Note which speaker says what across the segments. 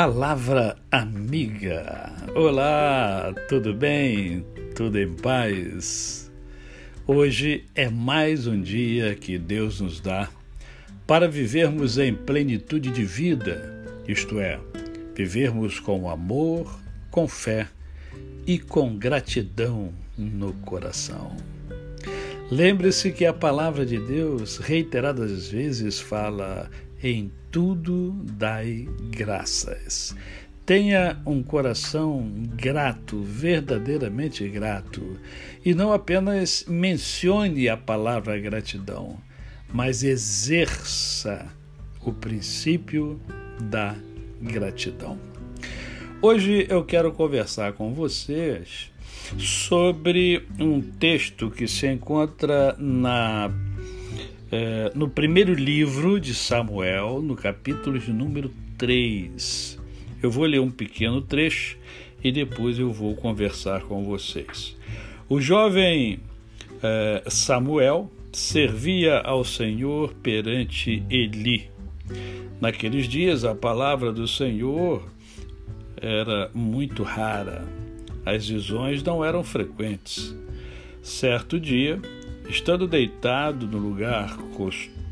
Speaker 1: Palavra amiga. Olá, tudo bem? Tudo em paz? Hoje é mais um dia que Deus nos dá para vivermos em plenitude de vida, isto é, vivermos com amor, com fé e com gratidão no coração. Lembre-se que a palavra de Deus, reiteradas vezes, fala em tudo dai graças. Tenha um coração grato, verdadeiramente grato, e não apenas mencione a palavra gratidão, mas exerça o princípio da gratidão. Hoje eu quero conversar com vocês sobre um texto que se encontra na é, no primeiro livro de Samuel, no capítulo de número 3. Eu vou ler um pequeno trecho e depois eu vou conversar com vocês. O jovem é, Samuel servia ao Senhor perante Eli. Naqueles dias, a palavra do Senhor era muito rara, as visões não eram frequentes. Certo dia, Estando deitado no lugar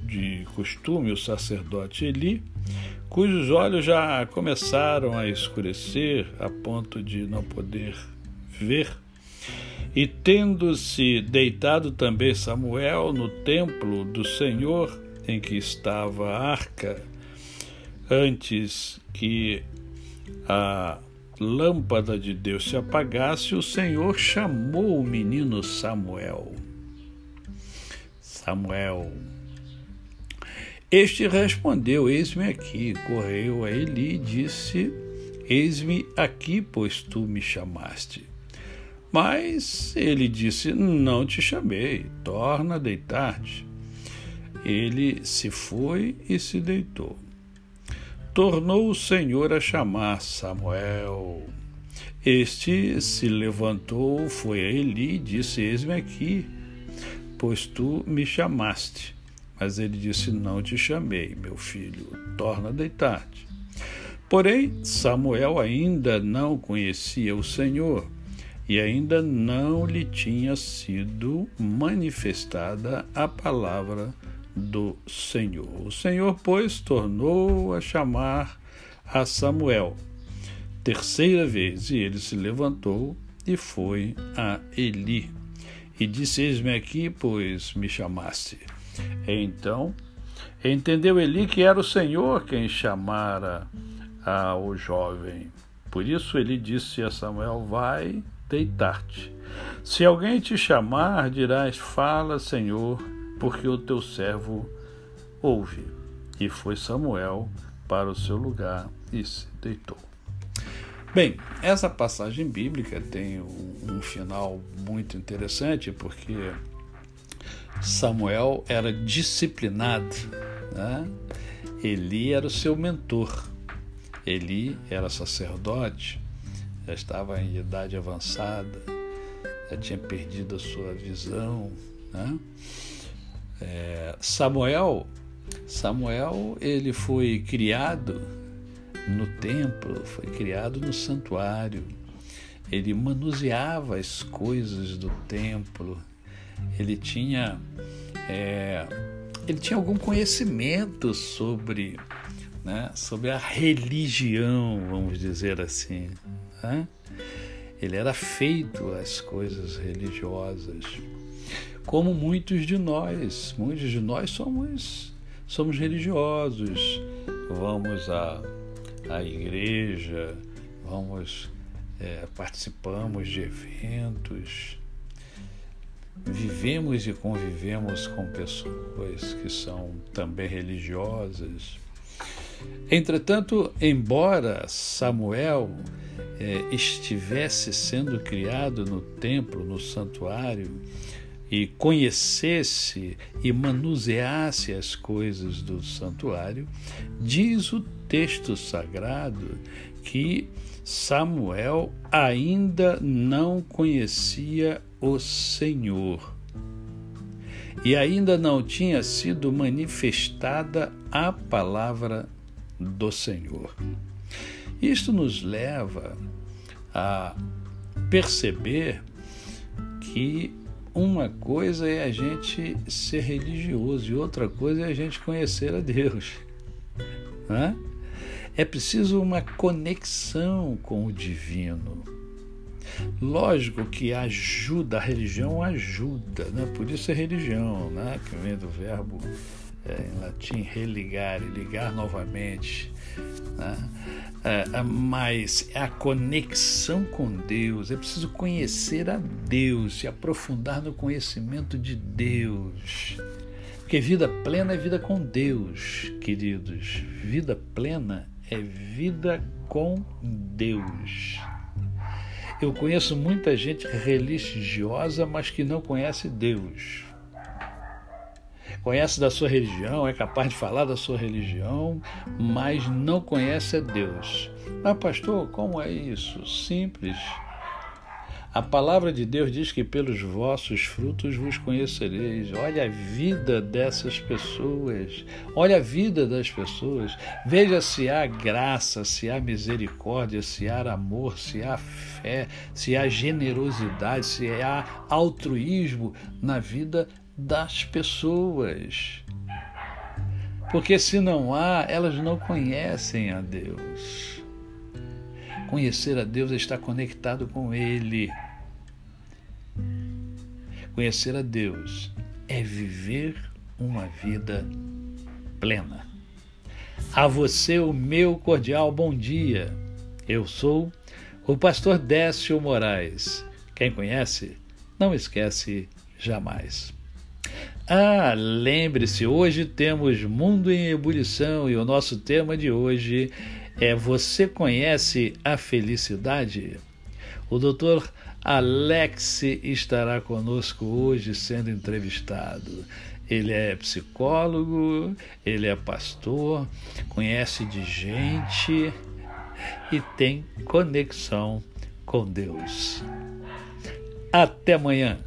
Speaker 1: de costume o sacerdote Eli, cujos olhos já começaram a escurecer a ponto de não poder ver, e tendo-se deitado também Samuel no templo do Senhor em que estava a arca, antes que a lâmpada de Deus se apagasse, o Senhor chamou o menino Samuel. Samuel. Este respondeu: Eis-me aqui. Correu a Eli e disse: Eis-me aqui, pois tu me chamaste. Mas ele disse: Não te chamei, torna a deitar-te. Ele se foi e se deitou. Tornou o Senhor a chamar Samuel. Este se levantou, foi a Eli e disse: Eis-me aqui pois tu me chamaste. Mas ele disse: Não te chamei, meu filho, torna a deitar-te. Porém, Samuel ainda não conhecia o Senhor e ainda não lhe tinha sido manifestada a palavra do Senhor. O Senhor, pois, tornou a chamar a Samuel terceira vez, e ele se levantou e foi a Eli e disse: Eis-me aqui, pois me chamaste. Então entendeu Eli que era o Senhor quem chamara ao jovem. Por isso ele disse a Samuel: Vai deitar-te. Se alguém te chamar, dirás: Fala, Senhor, porque o teu servo ouve. E foi Samuel para o seu lugar e se deitou. Bem, essa passagem bíblica tem um, um final muito interessante porque Samuel era disciplinado, né? Eli era o seu mentor. Eli era sacerdote, já estava em idade avançada, já tinha perdido a sua visão. Né? É, Samuel, Samuel ele foi criado no templo, foi criado no santuário. Ele manuseava as coisas do templo. Ele tinha é, ele tinha algum conhecimento sobre né, sobre a religião, vamos dizer assim. Né? Ele era feito às coisas religiosas, como muitos de nós. Muitos de nós somos somos religiosos. Vamos a à igreja, vamos é, participamos de eventos, vivemos e convivemos com pessoas que são também religiosas. Entretanto, embora Samuel é, estivesse sendo criado no templo, no santuário, e conhecesse e manuseasse as coisas do santuário, diz o texto sagrado que Samuel ainda não conhecia o Senhor e ainda não tinha sido manifestada a palavra do Senhor. Isto nos leva a perceber que uma coisa é a gente ser religioso e outra coisa é a gente conhecer a Deus. Né? É preciso uma conexão com o divino. Lógico que ajuda, a religião ajuda, né? por isso é religião, né? que vem do verbo é, em latim religar, ligar novamente. Né? É, mas é a conexão com Deus, é preciso conhecer a Deus, se aprofundar no conhecimento de Deus. Porque vida plena é vida com Deus, queridos. Vida plena é vida com Deus. Eu conheço muita gente religiosa, mas que não conhece Deus. Conhece da sua religião, é capaz de falar da sua religião, mas não conhece a Deus. Ah, pastor, como é isso? Simples. A palavra de Deus diz que pelos vossos frutos vos conhecereis. Olha a vida dessas pessoas. Olha a vida das pessoas. Veja se há graça, se há misericórdia, se há amor, se há fé, se há generosidade, se há altruísmo na vida das pessoas. Porque se não há, elas não conhecem a Deus. Conhecer a Deus é estar conectado com Ele. Conhecer a Deus é viver uma vida plena. A você o meu cordial bom dia. Eu sou o pastor Décio Moraes. Quem conhece, não esquece jamais. Ah, lembre-se, hoje temos Mundo em Ebulição e o nosso tema de hoje é Você conhece a felicidade? O doutor Alex estará conosco hoje sendo entrevistado. Ele é psicólogo, ele é pastor, conhece de gente e tem conexão com Deus. Até amanhã.